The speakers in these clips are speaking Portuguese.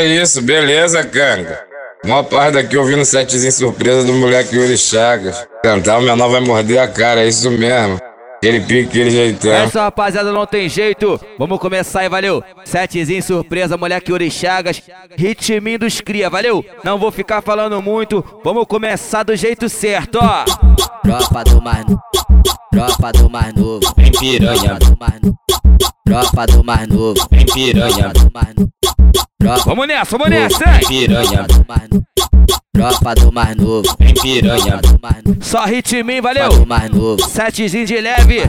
É isso, beleza, canga. Uma parte daqui ouvindo setzinho surpresa do moleque Yuri Chagas. Cantar o menor vai morder a cara, é isso mesmo. Aquele pique, aquele jeitão. Essa rapaziada não tem jeito. Vamos começar aí, valeu. Setzinho surpresa, moleque Yuri Chagas. Ritminho dos cria, valeu. Não vou ficar falando muito. Vamos começar do jeito certo, ó. Tropa do mais novo. Tropa do mais novo. Vem piranha, Tropa do mais novo. Tropa do mais novo. vem piranha, Tropa do mais novo. Tropa Vamos nessa, vamos nessa, vem hein? piranha, do mais novo. Tropa do mais novo. vem piranha, Tropa do mais novo. Só ritminho, valeu. do mais novo. Setzinho de leve.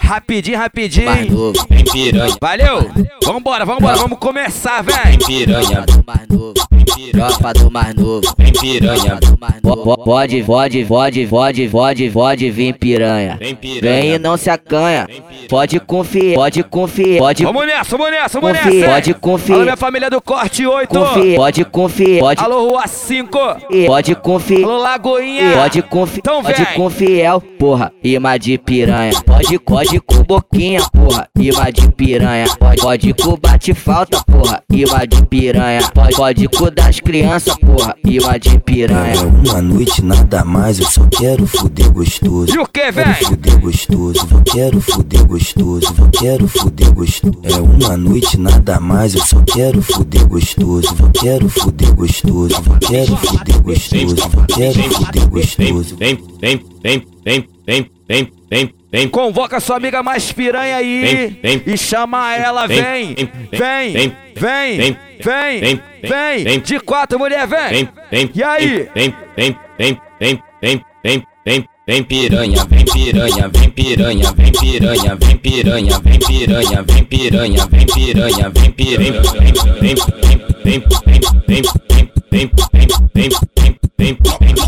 Rapidinho, Mais rapidinho. novo. vem piranha, Valeu. Vambora, vambora, vamos começar, vem vem. piranha, Tropa do mais novo. vem piranha, Tropa do mais novo. vem piranha, Tropa do mais novo. Pode, pode, pode, pode, pode, pode vir piranha. vem e não se acanha. Pode confiar, pode confiar, pode Vamos nessa, vamos nessa, vamos Confia, nessa. pode confiar. Alô, minha família do Corte 8. confiar, pode confiar, pode Alô, Rua 5. pode confiar. Alô, Lagoinha. Pode confiar, Então pode confiar, porra, imã de piranha. Pode, pode com boquinha, porra, imã de piranha. Pode, pode com bate falta, porra, imã de piranha. Pode, pode com das crianças, porra, imã de É piranha. uma noite nada mais, eu só quero fuder gostoso. E o que, Quero vem? fuder gostoso, eu quero fuder gostoso, eu quero fuder gostoso. É uma noite, nada mais, eu só quero fuder gostoso. Vou quero fuder gostoso, vou quero fuder gostoso, vou quero fuder gostoso. Vem, vem, vem, vem, vem, vem, vem. Vem. Convoca sua amiga mais piranha aí vem, e chama ela, vem, vem, vem, vem, vem, vem, vem de quatro mulher, vem. E aí? Vem, vem, vem, vem, vem, vem, vem vem piranha, vem piranha, vem piranha, vem piranha, vem piranha, vem piranha, vem piranha, vem piranha, vem piranha, vem, vem, vem, vem, vem, vem, vem, vem, vem, vem, vem,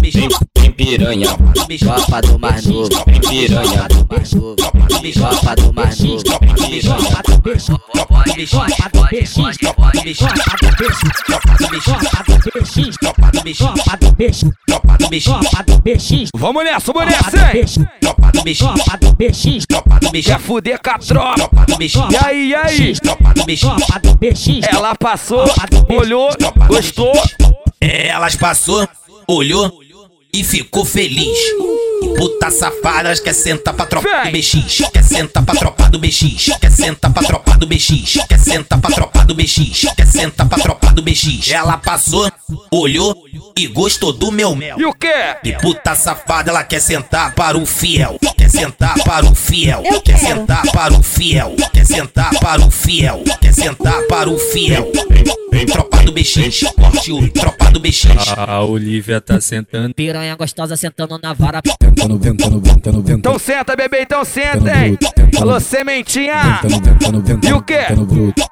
vem, vem piranha, Tropa do mais novo, piranha, do mais novo, tropa do mais novo. Vamos nessa, vamos nessa, hein? Quer fuder com a tropa. E aí, e aí? Ela passou, olhou, gostou. Elas passou, olhou e ficou feliz. Puta safada, quer sentar pra tropa do BX. Quer sentar pra tropa do BX. Quer sentar pra tropa do BX. Quer sentar pra tropa do BX. Quer sentar pra tropa do BX. Ela passou, olhou e gostou do meu mel. E o que? E puta safada, ela quer sentar para o fiel. Quer sentar para o fiel. Quer sentar para o fiel. Quer sentar para o fiel. Quer sentar para o fiel. Tropa do BX. Corte o tropa do. A Olivia tá sentando, Piranha gostosa sentando na vara. tentando, tentando, tentando, tentando. Então senta, bebê, então senta, hein? Alô, sementinha. E o quê?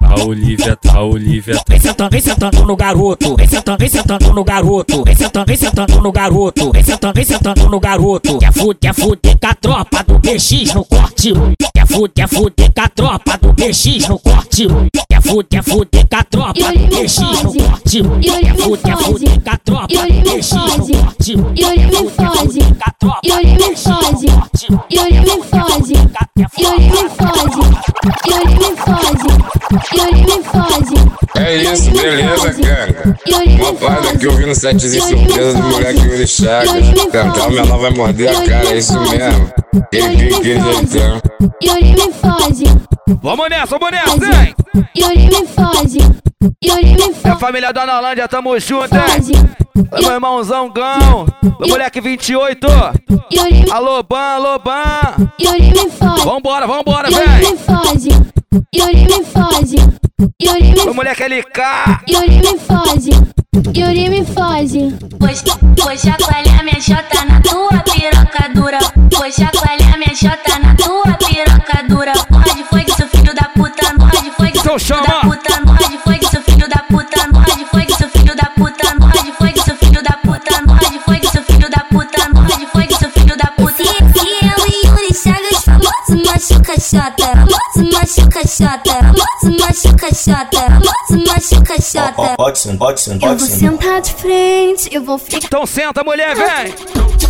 A Olivia, a Olivia tá Vem sentando, vem sentando no garoto. Vem sentando, vem sentando no garoto. Vem sentando, vem sentando no garoto. Vem sentando, vem sentando no garoto. Quer fuder, quer fuder com a tropa do BX no corte. Quer fuder, quer fuder com a tropa do BX no corte. Quer fuder, quer fuder com a tropa do deixa no corte. Quer fuder, fuder com a tropa. Deixa no corte. Quer fuder, fuder com a tropa. No corte. É isso, beleza, cara. Uma parada vi no setzinho surpresa do moleque Yuri Chagas. Cantar, minha vai morder a cara, é isso mesmo. E Yuri me foge. Vamos nessa, vamos nessa, hein? Yuri me foge. Yuri me foge. É a família da Analândia, tamo junto, hein? Foge. Oi, meu irmãozão Gão. Ô, moleque 28. Yuri Alô, Ban, alô, Ban. Vambora, vambora, vem. Yuri me fode. Yuri me Ô, moleque LK. Yuri me fode. Yuri me fode. Pois, pois chacoalha minha chota na tua piroca dura. Pois chacoalha minha chota na tua piroca chota. Famoso machuca. Famoso machuca. Famoso machuca chata. Pode sim, pode sim, Eu pode vou sentar de frente, eu vou ficar. Então senta, mulher, vem!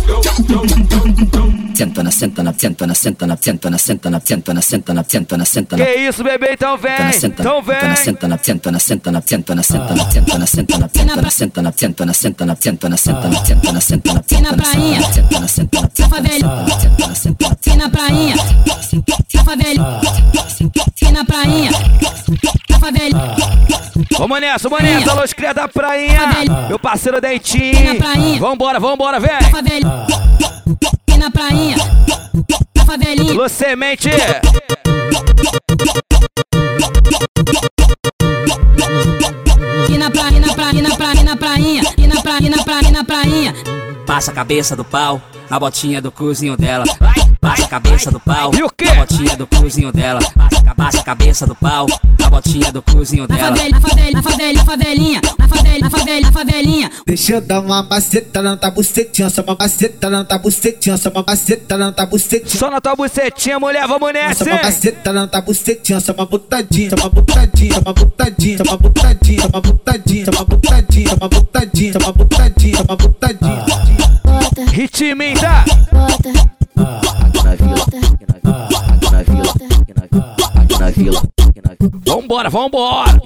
Senta na, senta na, senta na, senta na, senta na, senta na, senta na, senta na, senta na, senta na. Que isso, bebê? Então vem! Então vem! Senta na, senta na, senta na, senta na, senta na, senta na, senta na, senta na, senta na, senta na, senta na, senta na, senta na, senta na, senta na, senta na, prainha, senta na, senta na, senta na, senta na, senta na, senta prainha, na favela, na prainha, na favela. Vamos nessa, vamos nessa, alô, cria da prainha! Meu parceiro Dentinho! Vambora, vambora, vem! E na prainha, na favelinha. Você mente. E na prainha, na prainha, na prainha, na prainha, e na prainha, na prainha na prainha. Passa a cabeça do pau na botinha do cozinho dela. Passa a cabeça do pau E o quê? na botinha do cozinho dela. Passa, a- cabeça do pau na botinha do cozinho Na dela. favela, na favela, na favela, na favelinha, na favela, na favela, na favelinha. Deixa eu dar uma maceta na tua bucetinha, só uma maceta na tua bucetinha, só uma maceta na tua bucetinha. Só na tua bucetinha, mulher, vamos Só nessa, uma hein? maceta na tua bucetinha, só uma botadinha, só uma botadinha, só uma botadinha, só uma botadinha, só uma botadinha, só uma botadinha, só uma botadinha, só uma botadinha, só uma botadinha. Tá? bota, Aqui na vila, aqui na vila, aqui na vila, aqui na vila, Vambora, vambora!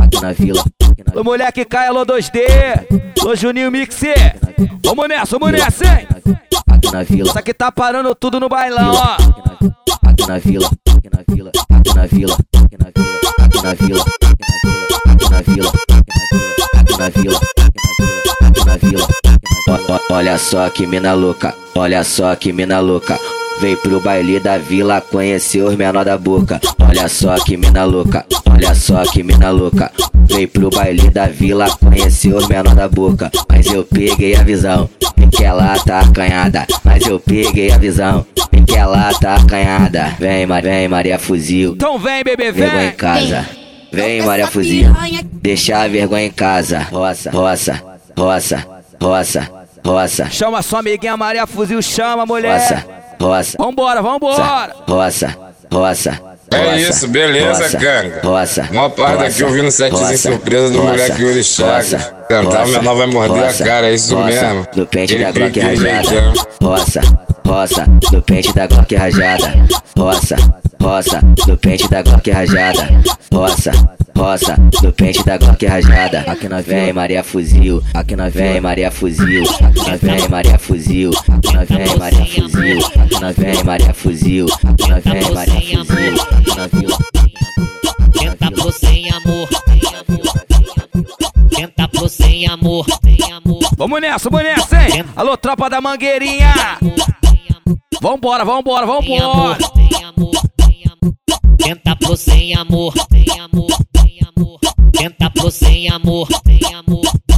aqui na vila, Alô, mulher que cai, alô 2D! Alô, Juninho Mix! Vamos nessa, vamos nessa, hein? aqui na vila, Isso aqui tá parando tudo no bailão, ó! aqui na vila, aqui na vila, aqui na vila, aqui na vila, aqui na vila, aqui na vila, aqui na vila, aqui na vila, aqui na vila. Ó, ó, Olha só que mina louca, olha só que mina louca. Veio pro baile da vila conhecer os menor da boca. Olha só que mina louca, olha só que mina louca. Veio pro baile da vila conhecer os menor da boca. Mas eu peguei a visão, vi que ela tá acanhada. Mas eu peguei a visão, vi que ela tá acanhada. Vem, vem Maria Fuzil, Então vem, bebê, vergonha em vem! casa. Vem Maria Fuzil, deixa a vergonha em casa. Roça, roça, roça, roça, roça, Chama sua amiguinha Maria Fuzil, chama, mulher! roça, roça. Vambora, vambora! Roça, roça. É roça, isso, beleza, roça, ganga? Roça. Mó parte aqui ouvindo o setzinho surpresa do moleque Yuri Chagas. Cantar, o menor vai morder a cara, é isso mesmo. Do pente Ele da Glock rajada. Roça, roça. Do pente da Glock rajada. Roça, roça. Do pente da Glock rajada. Roça, roça. Do pente da Glock rajada. Aqui nós vem Maria Fuzil. Aqui nós vem Maria Fuzil. Aqui nós vem Maria Fuzil. Aqui nós vem Maria Fuzil. Aqui nós vem Maria Fuzil. Aqui nós vem Maria Fuzil. Aqui na vila. Tenta pro sem amor. Tenta pro sem amor. Vamos nessa, vamos nessa, hein? Alô, tropa da mangueirinha! Vambora, vambora, vambora! Sem amor. Sem amor. Tenta pro sem amor. Sem amor. Sem amor. Tenta pro sem amor. Sem amor.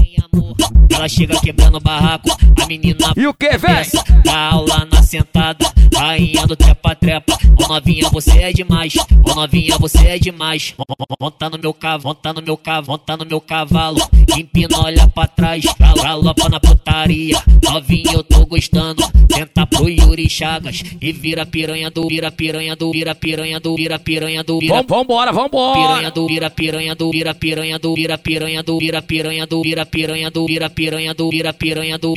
Ela chega quebrando o barraco. A menina E o que, véi? Peça, Dá aula na sentada, rainha do trepa-trepa. Ô novinha, você é demais. Ô novinha, você é demais. Mo- mo- Monta no meu cavalo, monta no meu cavalo, monta no meu cavalo. Empina, olha pra trás, gal- galopa na putaria. Novinha, eu tô gostando. Tenta pro Yuri Chagas e vira piranha do, vira piranha do, vira piranha do, vira piranha do, vira Vam- Vambora, vambora! piranha do, vira piranha do, vira piranha do, vira piranha do, vira piranha do, vira piranha do, vira piranha do, piranha do, vira piranha É do,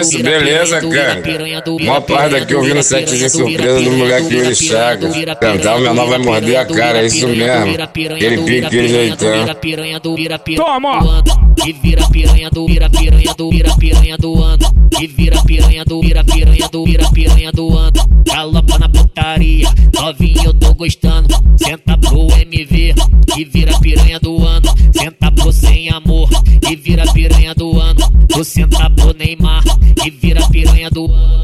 isso, vira beleza, piranha ganga? piranha do, vira Mó parte do, ouvindo piranha do, surpresa do moleque piranha do, Cantar, o menor vai morder a cara, é isso piranha do, mesmo. vira piranha Ele pique, vira aquele piranha do, jeitão. vira piranha do, vira piranha Toma! E vira piranha do, vira piranha do, vira piranha do ano. E vira piranha do, vira piranha do, vira piranha do ano. Galopa na putaria, novinho eu tô gostando. Senta pro MV e vira piranha do ano. Senta pro sem amor e vira piranha do ano. Tu senta pro Neymar e vira piranha do ano.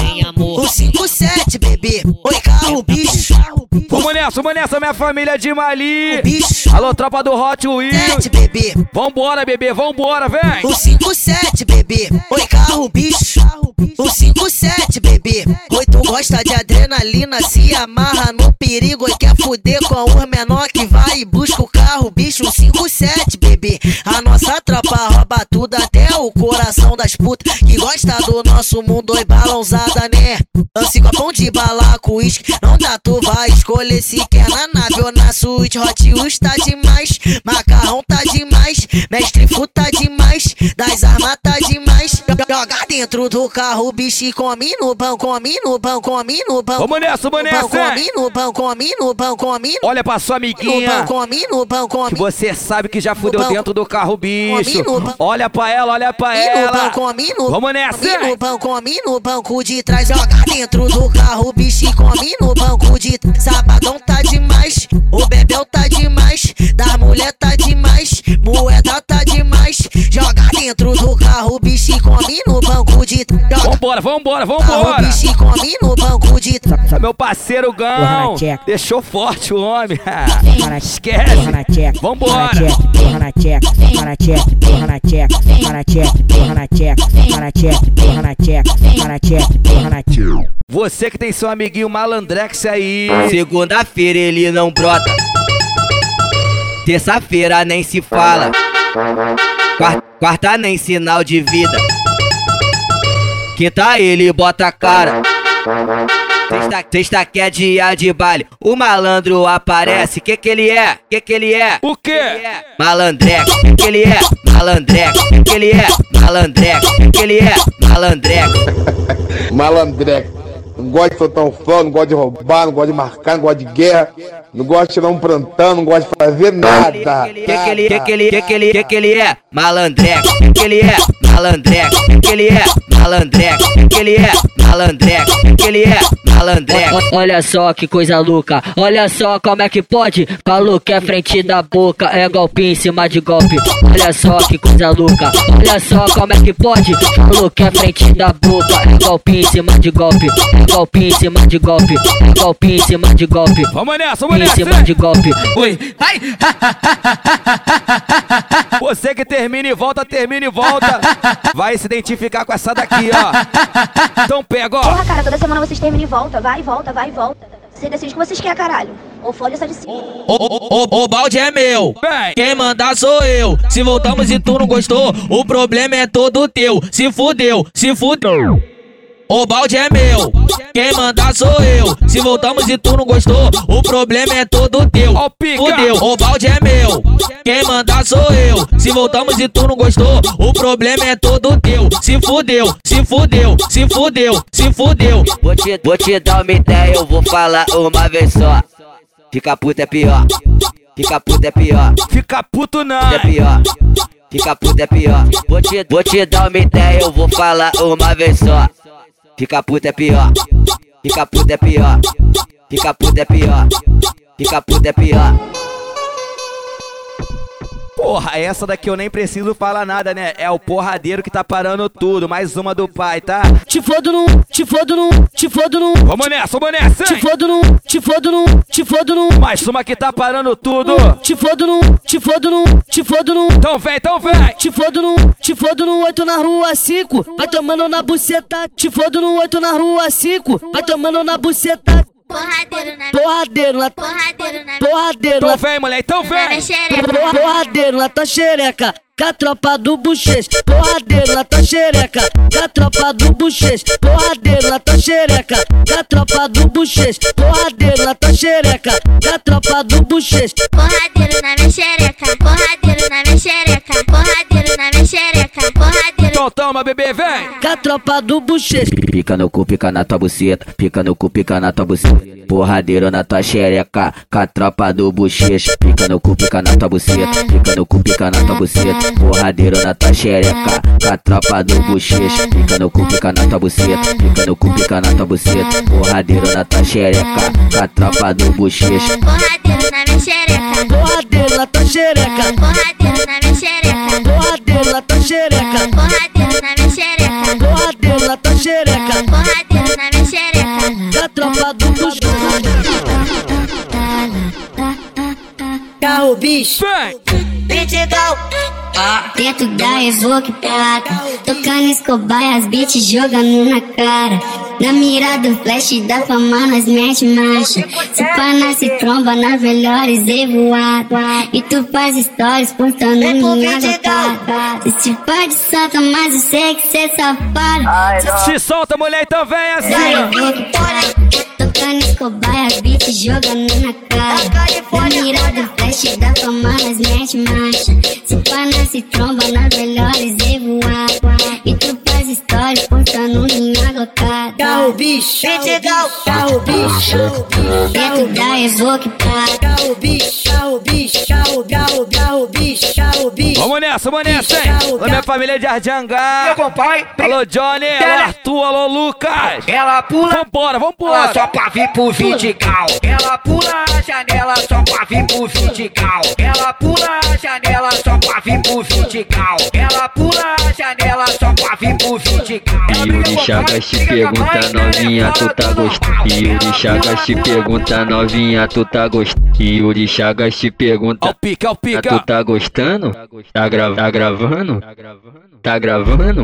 sem amor. O 57, bebê. Oi, carro, bicho. Vamos nessa, vamos nessa, minha família de Mali. bicho. Alô, tropa do Hot Wheels. Bebê. Vambora, bebê, vambora, vem. O 57, bebê. Oi, carro, bicho. O 57, bebê. Oi, tu gosta de adrenalina, se amarra no perigo e quer fuder com os menor que vai e busca o carro, bicho. O 57, bebê. A nossa tropa rouba tudo, até o coração das putas que gosta do nosso mundo. Oi, balãozada, né? Lance copão de bala com uísque. Não dá, tu vai escolher se quer na nave ou na suíte. Hot Wheels tá demais, macarrão tá demais, mestre fu tá demais, das armas tá demais. Joga dentro do carro, bicho, e come no pão, come no pão, come no pão. Vamos nessa, vamos nessa. Come no pão, come no pão, come no Olha pra sua amiguinha. pão, come no pão, come Que você sabe que já fudeu dentro do carro, bicho. Olha pra ela, olha pra ela. come no Vamos nessa. Come no pão, come no banco de trás. Joga dentro do carro, bicho, e come no banco de trás. Sabadão tá demais, o bebel tá demais, da mulher tá demais, moeda tá demais. Joga dentro do carro, bicho, e come no banco de trás. Vambora, vambora, carro, vambora. bicho, e come no banco de trás. Meu parceiro Gão. Deixou forte o homem. Esquece. Vambora. Porra na tcheca. Porra na tcheca. Porra na tcheca. Porra na tcheca. Porra na tcheca. Porra na tcheca. Porra na tcheca. Porra na tcheca. Porra na tcheca. Você que tem seu amiguinho malandrex aí. Segunda-feira ele não brota. Terça-feira nem se fala. Quar- Quarta nem sinal de vida. Quinta ele bota a cara. Sexta, sexta que é dia de baile. O malandro aparece. Que que ele é? Que que ele é? O quê? Malandreco. Que que ele é? Malandreco. Que que ele é? Malandreco. Que que ele é? Malandreco. Malandreco. Não gosta de soltar um fã, não gosta de roubar, não gosta de marcar, não gosta de guerra, não gosta de tirar um plantão, não gosta de fazer nada. Que que ele, que que ele, que que ele, que que ele é? Malandreco. Que que ele é? Malandreco. Que que ele é? Malandreco. Que que ele é? Malandreco. Que que ele é? Malandreco. Olha só que coisa louca, olha só como é que pode. Falou que é frente da boca, é golpe em cima de golpe. Olha só que coisa louca, olha só como é que pode. Falou que é frente da boca, é golpe em cima de golpe. É golpe em cima de golpe, é golpe em cima de golpe. Vamos nessa, vamos Em nessa. cima de golpe. Oi, ai, Você que termina e volta, termina e volta. Vai se identificar com essa daqui, ó. Então pega, ó. Porra, cara, toda semana vocês terminam e volta, vai e volta, vai e volta. Você decide o que vocês querem, caralho. Ou fode essa de cima. O, o, o balde é meu, quem mandar sou eu. Se voltamos e tu não gostou, o problema é todo teu. Se fudeu, se fudeu. O balde é meu, quem mandar sou eu. Se voltamos e tu não gostou, o problema é todo teu. Fudeu, o balde é meu, quem mandar sou eu. Se voltamos e tu não gostou, o problema é todo teu. Se fudeu, se fudeu, se fudeu, se fudeu. Vou te, vou te dar uma ideia, eu vou falar uma vez só. Fica puto é pior. Fica puto é pior. Fica puto não. É pior. Fica puto é pior. Vou te, vou te dar uma ideia, eu vou falar uma vez só. Fica puto é pior. Fica puto é pior. Fica puto é pior. Fica puto é pior. Porra, essa daqui eu nem preciso falar nada, né? É o porradeiro que tá parando tudo. Mais uma do pai, tá? Te fodo no, te fodo no, te fodo no. Vamos nessa, vamos nessa. Te hein? fodo no, te fodo no, te fodo no. Mais uma que tá parando tudo. Te fodo no, te fodo no, te fodo no. Então vem, então vem. Te fodo no, te fodo no oito na rua cinco. Vai tomando na buceta. Te fodo no oito na rua cinco. Vai tomando na buceta. Porradeiro na Porradeiro na Porradeiro na porradeiro Então na vem, mulher, então vem. Porra- Porradeiro na tua xereca, com a tropa do bochecha. Porradeiro na tua xereca, com a tropa do bochecha. Porradeiro na tua xereca, com a tropa do bochecha. Porradeiro na tua xereca, com a tropa do bochecha. Porradeiro na minha xereca, porradeiro na minha xereca, porradeiro Então toma, bebê, vem. Com a tropa do bochecha. Pica no cu, pica na tua buceta. Pica no cu, pica na tua buceta. Porradeiro na tua xereca. Com a tropa do bochecha. Pica no cu, pica na tua buceta. Pica no cu, pica na tua buceta. Porradeiro na tua xereca. Com a tropa do bochecha. Pica no cu, pica na tua buceta. Pica no cu, pica na tua buceta. Porradeiro na tua xereca. Com a tropa do bochecha. Porradeiro na minha xereca, Porradeiro na tua xereca. porradeiro na minha xereca, Porradeiro na tua xereca xereca. Porradeira na minha xereca. Da tropa do Cusco. Carro bicho. Vem. Critical. Dentro da Evoque Prata Tocando Escobar e as beats jogando na cara. Na mira do flash da fama nós mete marcha. Se pá nós se tromba nas melhores evoada E tu faz stories postando minha gotada. Se te pá de santa mas eu sei que cê é safado Se solta, mulher, então vem Da assim. Tocando Escobar e as beats jogando na cara. Na mira do flash da fama nós mete marcha. Se pá nós se tromba nas melhores evoada E tu faz stories postando minha gotada Carro bicho. Vitigão. Carro bicho. Dentro da Evoque Prata Carro bicho. Carro, carro bicho. Carro bicho. Vamos nessa, vamos nessa, hein? Alô, minha família de Ardiangá. Meu compadre. Alô, Johnny. Alô, Arthur. Alô, Lucas. Ela pula. Vambora, Ela vambora. só pra vir pro Vidigal. Ela pula a janela só pra vir pro Vidigal. Ela pula a janela só pra vir pro Vidigal. Ela pula a janela só pra vir pro Vidigal. Yuri Chagas te pergunta novinha, tu tá gostando? Yuri Chagas te pergunta novinha, tu tá gostando? Yuri Chagas te pergunta, Pica, é o pica. tu tá gostando? Tá, gra tá gravando? Tá gravando?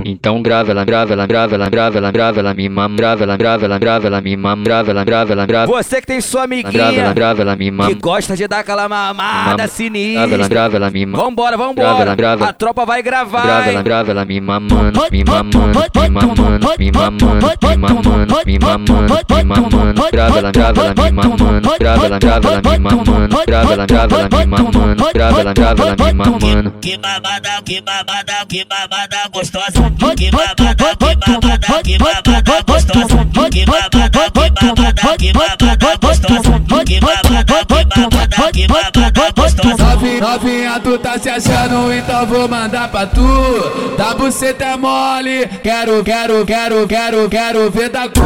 Então grava ela, grava ela, grava ela, grava ela, grava ela, me mama, grava ela, grava ela, grava ela, me mama, grava ela, grava ela, grava Você que tem sua ela, grava ela, amiguinha grava ela, me que mama. gosta de dar aquela mamada Mama. sinistra. Grava ela, grava ela, me mama. Vambora, Grava vambora. ela, grava. A tropa vai gravar. Grava ela, grava ela, me mamando, me mamando, me mamando, me mamando, me mamando, me mamando, me mamando. Grava ela, grava ela, me mamando. Grava ela, grava ela, me mamando. Grava ela, grava ela, me mamando. Grava ela, grava ela, me mamando. Que babada, que babada, que babada gostosa. Que babada, que babada, que babada gostosa. Que babada, que babada, que babada gostosa. Que babada, que babada, que babada gostosa. Novinha, tu tá se achando, então vou mandar pra tu. Tá buceta mole, quero, quero, quero, quero, quero ver da cu.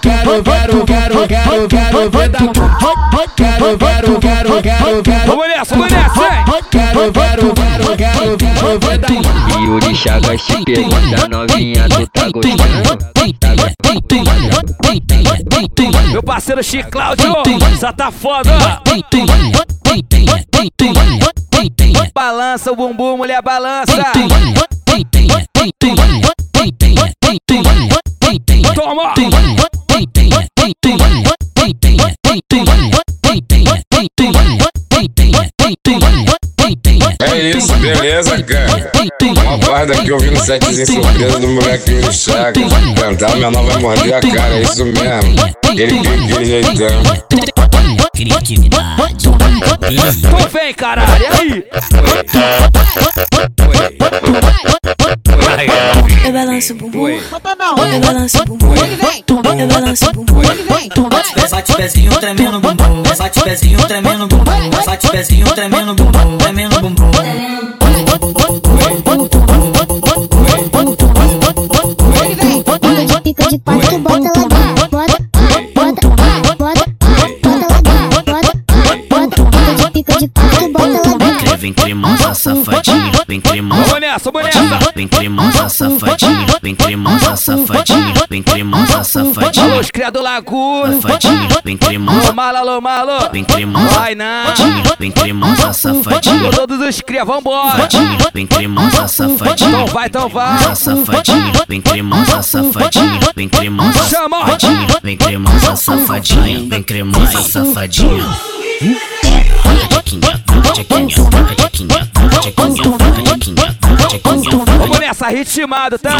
Quero, quero, quero, quero, quero ver da cu. Quero, quero, quero, quero, quero. Vamos nessa, vamos nessa, hein? Quero, quero, quero, quero, quero ver da Yuri Chagas te pergunta novinha, tu tá gostando? Meu parceiro Chico Cláudio, só tá foda. Balança o bumbum, mulher balança. Toma. É isso, beleza, cara. Uma parte daqui ouvindo setezinho surpresa do moleque Yuri Chagas. Cantar, minha nova vai morder a cara, é isso mesmo. Aquele pique, aquele jeitão. Então vem, caralho. E aí? Eu balanço o bumbum. Eu balanço o bumbum. Eu balanço o bumbum. Bate pezinho tremendo bumbum. Bate pezinho tremendo bumbum. Bate pezinho tremendo bumbum. Tremendo bumbum. Quando de quatro, bota lá. Vem cremosa safadinha. Vem cremosa. Nessa, vamos nessa. Vem cremosa safadinha. Vem cremosa safadinha. Vem cremosa Alô, safadinha. os criados Laguna. Safadinha. Vem cremosa. Alô, malo, alô, malo. Vem cremosa. Vai não. Vem cremosa safadinha. Alô, todos os cria, vambora. Vem cremosa safadinha. Então vai, então vai. Safadinha. Vem cremosa safadinha. Vem cremosa Chama. safadinha. Vem cremosa safadinha. Vem cremosa safadinha. Vamos nessa, ritmado, tá?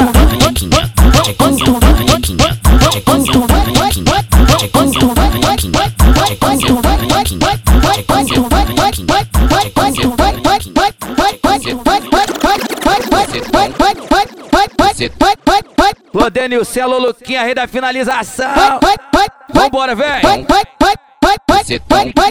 Ô, Denilson, alô, Luquinha, rei da finalização. Vambora, vem.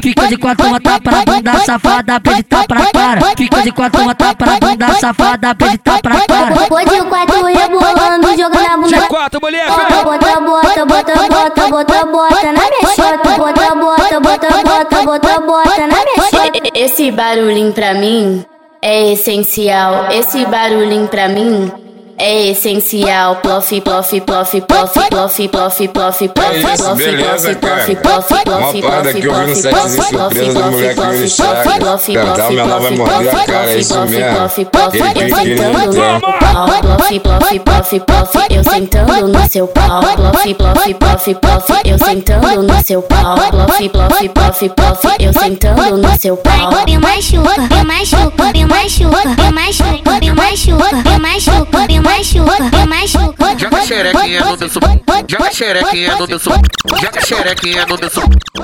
Fica de quatro, uma tapa na bunda, safada, pede tapa na cara. Fica de quatro, uma tapa na bunda, safada, pede tapa na cara. Foi de quatro rebolando, jogando a bunda. De quatro, mulher, Bota, vem. bota, bota, bota, bota, bota, bota na minha. Bota, bota, bota, bota, bota, bota na minha. Esse barulhinho pra mim é essencial. Esse barulhinho pra mim é essencial. Plof, plof, plof, plof, plof, plof, plof, plof, É plof, beleza, plof, cara. plof, plof, Uma parada que eu vi no setzinho surpresa do moleque Yuri Chagas. Cantar, o menor vai morder a cara, é isso mesmo. Aquele pique ele não tem. Plof, plof, plof, plof, eu sentando no seu pau. Plof, plof, plof, plof, eu sentando no seu pau. Plof, plof, plof, plof, eu sentando no seu pau. Me machuca, me machuca, me machuca, me machuca, me machuca, me machuca, me machuca, machuca, machuca. Xerequinha no meu joga xerequinha no meu joga xerequinha no meu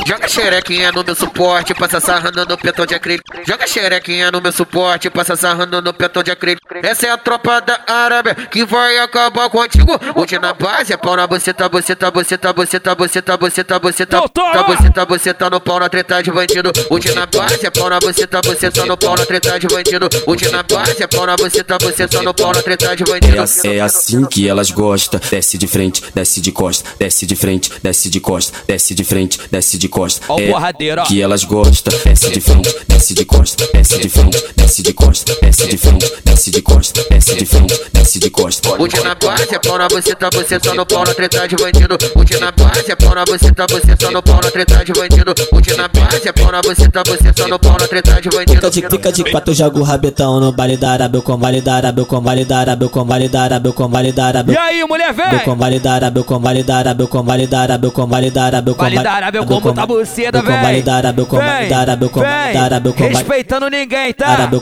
joga xerequinha no meu suporte, passa sarrando no petão de acrílico. Joga xerequinha no meu suporte, passa sarrando no petão de acrílico. Essa é a tropa da Arábia que vai acabar contigo. Hoje na base é pau na buceta, buceta, buceta, buceta, buceta, buceta, buceta, tá buceta, buceta no pau na treta de bandido. Hoje na base é pau na buceta, buceta no pau na treta de bandido. Hoje na base é pau na buceta, buceta no pau na treta de bandido. É assim que elas gostam. Desce de frente, desce de costa, desce de frente, desce de costa, desce de frente, desce de costa. Ó o é que elas gostam. Desce de frente, desce de costa, desce de frente, desce de costa, desce de frente, desce de costa, desce de frente, desce de costa. Hoje na base é pau na buceta, buceta no pau na treta de bandido. Hoje na base é pau na buceta, buceta no pau na treta de bandido. Hoje na base é pau na buceta, buceta no pau na treta de bandido. Fica de, fica de quatro, joga o rabetão no baile da Arábia, com vale da Arábia, com vale da Arábia, com vale da Arábia, com vale da Arábia. E aí, mulher, Meu vem! com vale da Arábia, com vale da Arábia, com vale da Arábia, com vale da Arábia, com Vale da Arábia, como tá buceta, véi! da Arábia, com vale da Arábia, com vale Respeitando ninguém, tá? Da Arábia,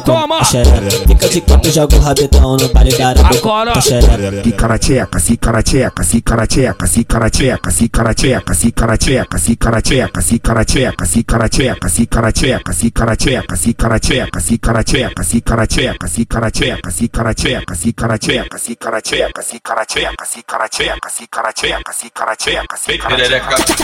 com Toma! xereca. Fica de quatro, joga o rabetão no Agora! com xereca. Fica na tcheca, fica na tcheca, fica na tcheca, fica na tcheca, fica na tcheca, fica na tcheca, fica na tcheca, fica na tcheca, fica na tcheca, fica na tcheca, fica na tcheca, fica na tcheca, fica na tcheca, fica na tcheca, fica na tcheca, fica na tcheca, fica na tcheca, fica na tcheca,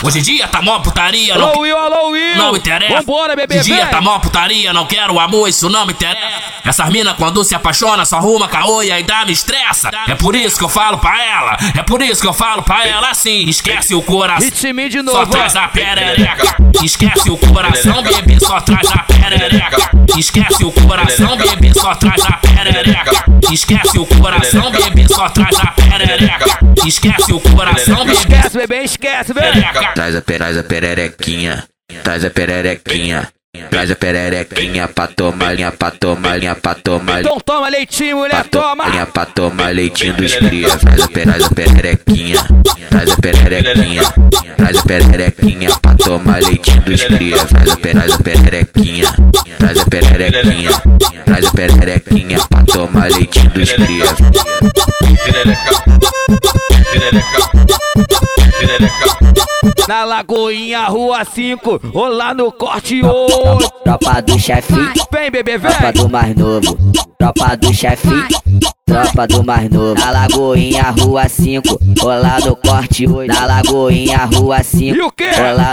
Hoje em dia tá mó putaria, não, Alô, Will, alô, Will! não interessa. Vambora, bebê, Hoje em dia tá mó putaria, não quero amor, isso não me interessa. Essas mina quando se apaixona só arruma caô e ainda me estressa. É por isso que eu falo pra ela, é por isso que eu falo pra ela assim. Esquece o coração, de só novo, traz ó. a perereca. Esquece o coração, bebê, só traz a perereca. Esquece o coração, bebê, só traz a perereca. Esquece o coração, bebê, só traz a perereca. Esquece o coração. Esquece, bebê, esquece, bebê! Traz traz a pererequinha, traz a pererequinha, traz a pererequinha pra tomar linha, pra tomar linha, pra tomar. Então toma leitinho, mulher, toma! Linha pra tomar leitinho dos cria, traz a, pererequinha, traz a pererequinha, traz a pererequinha pra tomar leitinho dos cria, traz a pererequinha, traz a pererequinha, traz a pererequinha pra tomar leitinho dos cria. Na Lagoinha, Rua 5, ou lá no Corte 8. Tropa do chefinho, Vem, bebê, tropa vem! do mais novo. Tropa do chefinho, tropa do mais novo. Na Lagoinha, Rua 5, ou lá no Corte 8. Na Lagoinha, Rua 5, E o quê?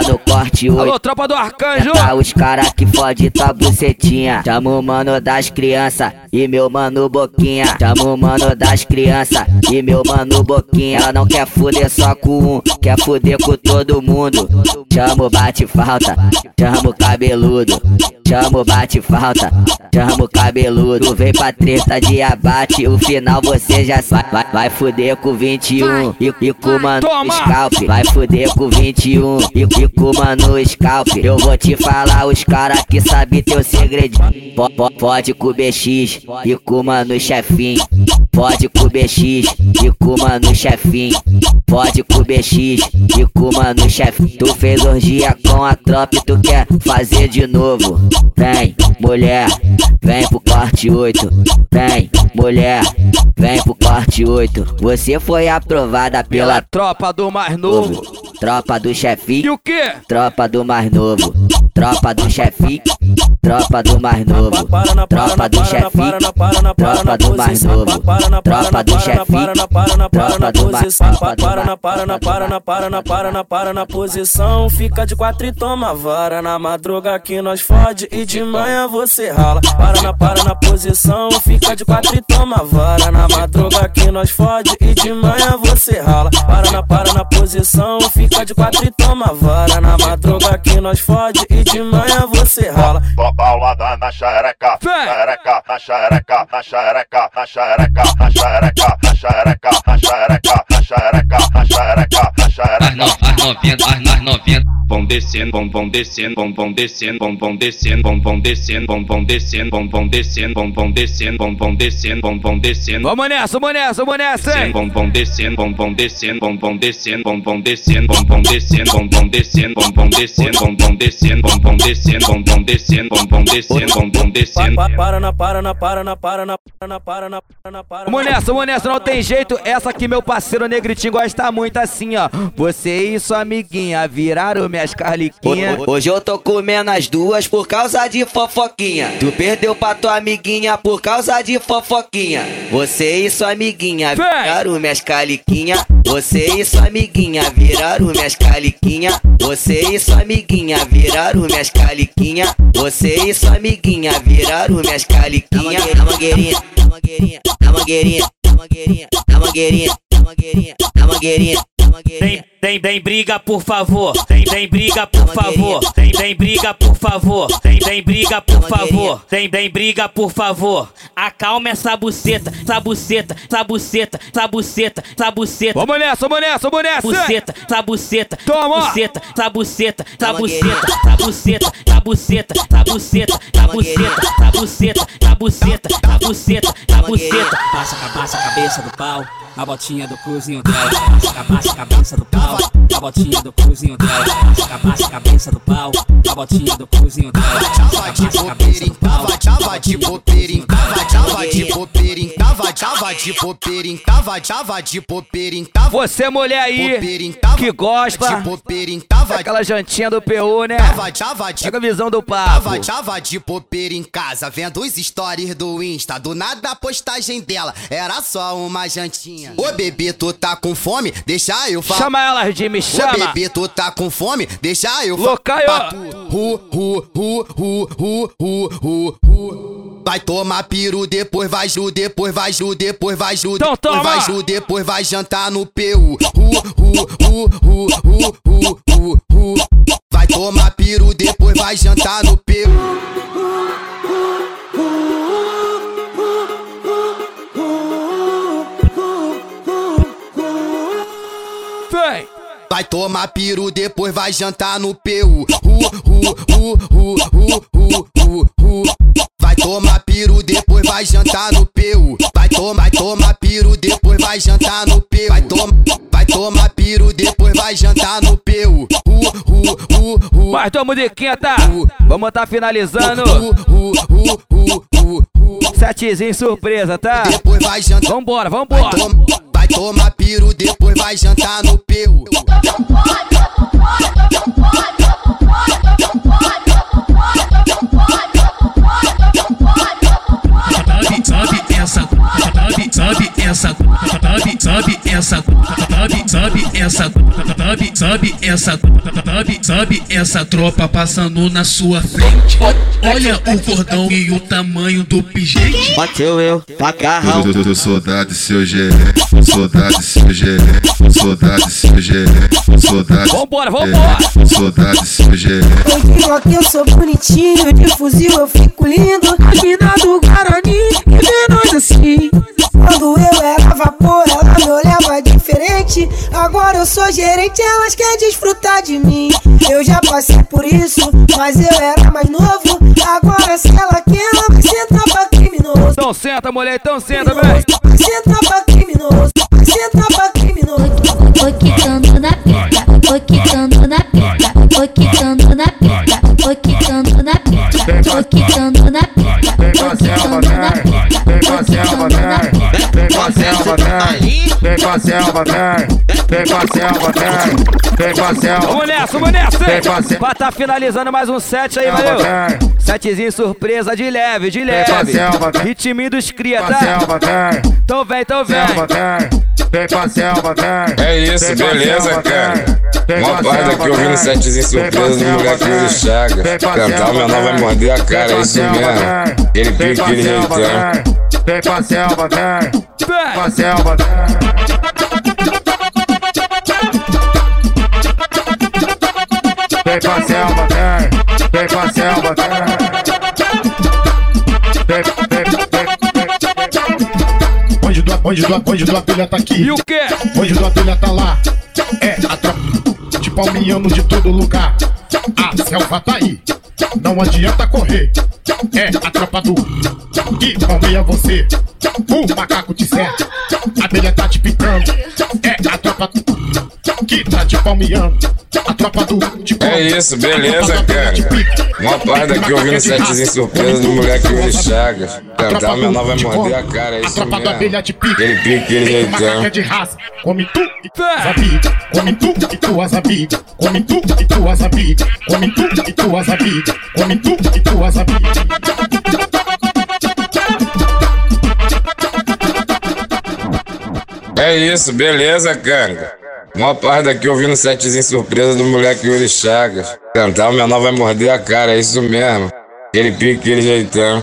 no Corte 8. Alô, tropa do Arcanjo! Tá os cara que fode tua bucetinha. Chama o mano das crianças e meu mano Boquinha. Chama o mano das crianças e meu mano Boquinha. Ela não quer fuder só com um, quer fuder com todo mundo. Chama o bate falta, chama o cabeludo. Chama o bate falta, chama o cabeludo. Tu vem pra treta de abate, o final você já sabe. Vai, vai fuder com 21 e, e com o mano Scalp. Vai fuder com 21 e, e com mano Scalp. Eu vou te falar os cara que sabe teu segredinho. Po- po- Pode com o BX e com mano chefinho. Pode com o BX e com mano chefinho. Pode com o BX e com mano chefinho. Tu fez orgia com a tropa e tu quer fazer de novo. Vem, mulher, vem pro corte 8. Vem, mulher, vem pro corte 8. Você foi aprovada pela Tropa do mais novo. tropa do chefinho. E o quê? Tropa do mais novo. Tropa do chefinho. Tropa do mais novo. Tropa do chefinho. Tropa do mais novo. Tropa do chefinho. Tropa do mais Para, para, na, para, na, para, na, para, na, para, na, para na posição. Fica de quatro e toma vara. Na madruga que nós fode e de manhã você rala. Para, para na, para na posição, fica de quatro e toma vara. Na madruga que nós fode e de manhã você rala. Para na, para na posição, fica de quatro e toma vara. Na madruga que nós fode e de manhã você rala. Paulada na xereca, xereca, na xereca, na xereca, na xereca, na xereca, na xereca, na xereca, na xereca, na xereca, na xereca. As novinhas, as as novinhas vão descendo, vão vão descendo, vão vão descendo, vão vão descendo, vão vão descendo, vão vão descendo, vão vão descendo, vão vão descendo, vão vão descendo, vão vão descendo. Vamos nessa, vamos nessa, vamos nessa, hein? Vão vão descendo, vão vão descendo, vão vão descendo, vão vão descendo, vão vão descendo, vão vão descendo, vão vão descendo, vão vão descendo, vão vão descendo, vão vão descendo, vão vão descendo, vão vão descendo. Pa- Para na, para na, para na, para na, para na, para na, para na, para. Vamos nessa, vamos nessa, não tem jeito. Essa aqui meu parceiro Negritinho gosta muito assim, ó. Você e sua amiguinha viraram minhas carliquinhas. Hoje eu tô comendo as duas por causa de fofoquinha. Tu perdeu pra tua amiguinha por causa de fofoquinha. Você e sua amiguinha viraram minhas caliquinha. Você e sua amiguinha viraram minhas caliquinha. Você e sua amiguinha viraram minhas caliquinha. Você e sua amiguinha viraram minhas caliquinha. Na mangueirinha, na mangueirinha, na mangueirinha, na mangueirinha, na mangueirinha, na mangueirinha, na mangueirinha. Tem, tem, tem briga, por favor. Tem, tem briga, por favor. Tem, tem briga, por favor. Tem, tem briga, por favor. Tem, tem briga, por favor. Acalma essa buceta, essa buceta, essa buceta, essa buceta, essa buceta. Vamos nessa, vamos nessa, vamos nessa. Buceta, essa buceta, Toma. buceta, essa buceta, essa buceta, essa buceta, essa buceta, essa buceta, essa buceta, essa buceta, essa buceta, essa buceta, essa buceta. Passa, passa a cabeça do pau, a botinha do cozinho dela. Passa a cabeça do pau, a botinha do cozinho dela. Passa a cabeça do pau, a botinha do cozinho dela. Tava de popeirinho, tava, tava de popeirinho, tava, tava de tava, tava de popeirinho, tava, tava de tava. Você mulher aí que gosta de popeirinho, tava, daquela jantinha do PU, né? tava, tava de Pega a visão do papo. Tava, tava de popeira em casa, vendo os stories do Insta. Do nada a postagem dela era só uma jantinha. Ô bebê, tu tá com fome? Deixa eu falar. Chama elas de me chama. Ô bebê, tu tá com fome? Deixa eu falar. Tu. Ru, ru, ru, ru, ru, ru, ru, ru. Vai tomar peru, depois vai ju, depois vai ju, depois vai ju, Então depois toma. vai ju, depois vai jantar no PU. Ru, ru, ru, ru, ru, ru, ru, ru. Vai tomar peru, depois vai jantar no PU. Vai tomar peru, depois vai jantar no PU. Vai tomar peru, depois vai jantar no PU. Vai tomar, vai tomar peru, depois vai jantar no PU. Vai tomar, vai tomar peru, depois vai jantar no PU. Mais tua musiquinha, tá? Vamos tá finalizando. Setezinho surpresa, tá? Toma piro, depois vai jantar no peu. Pode, pode, pode, pode, pode, pode. Essa, sabe, sabe essa, sabe, sabe essa, sabe, sabe essa tropa passando na sua frente. Olha o cordão e o tamanho do pijete. Bateu eu, eu soldado seu GE, soldado seu GE, soldado seu GE, soldado. Vambora, vambora! Soldado seu que eu sou bonitinho, de fuzil eu fico lindo. Mina do Guarani, e menos assim. Quando eu era vapor, ela me olhava diferente. Agora eu sou gerente, elas querem desfrutar de mim. Eu já passei por isso, mas eu era mais novo. Agora se ela quer, ela vai sentar pra criminoso. Então senta, mulher, então senta, vem. Vai sentar pra criminoso, vai sentar pra criminoso. Foi quicando na pica, foi quicando na pica, foi quicando na pica, foi quicando na pica, foi quicando na pica, pica, foi quicando na pica. Vem com a selva, vem. Vem com a selva, vem. Vem com a selva, vem. Vem com a selva. Vamos nessa, vamos nessa, Vem com a hein? selva. Pra tá finalizando mais um set aí, Selva, valeu? vem. Setezinho surpresa de leve, de Vem com a leve. selva, vem. Ritminho dos cria, Com a tá? selva, vem. Então vem, então vem. Vem. pra selva, vem. É isso, beleza, cara. Que eu vi no setzinho surpresa do moleque Yuri Chagas. Cantar, o menor vai morder a cara, é isso mesmo. Ele pique, ele jeitão. Vem pra selva, vem. Vem pra selva, vem. Vem pra selva, vem. Vem pra selva. Vem, vem. Bonde do, bonde do, do abelha tá aqui. E o quê? Bonde do abelha tá lá. É a tropa de palmiano de todo lugar. A selva tá aí. Não adianta correr. É a tropa do que palmeia você. O macaco te cerca. A abelha tá te picando. É a tropa que tá te palmeando. É isso, beleza, cara. Que eu vi no setzinho surpresa do moleque Yuri Chagas. Cantar, o menor vai morder a cara, é isso pica. Ele pique, ele é jeitão. de raça. Come tu e tuas amigas. Come tu e tuas amigas. Come tu e tuas amigas. Come tu e tuas amigas. Come tu e tuas amigas. É isso, beleza, canga. Mó eu vi no setzinho surpresa do moleque Yuri Chagas. Cantar, o menor vai morder a cara, é isso mesmo. Ele pique, ele jeitão.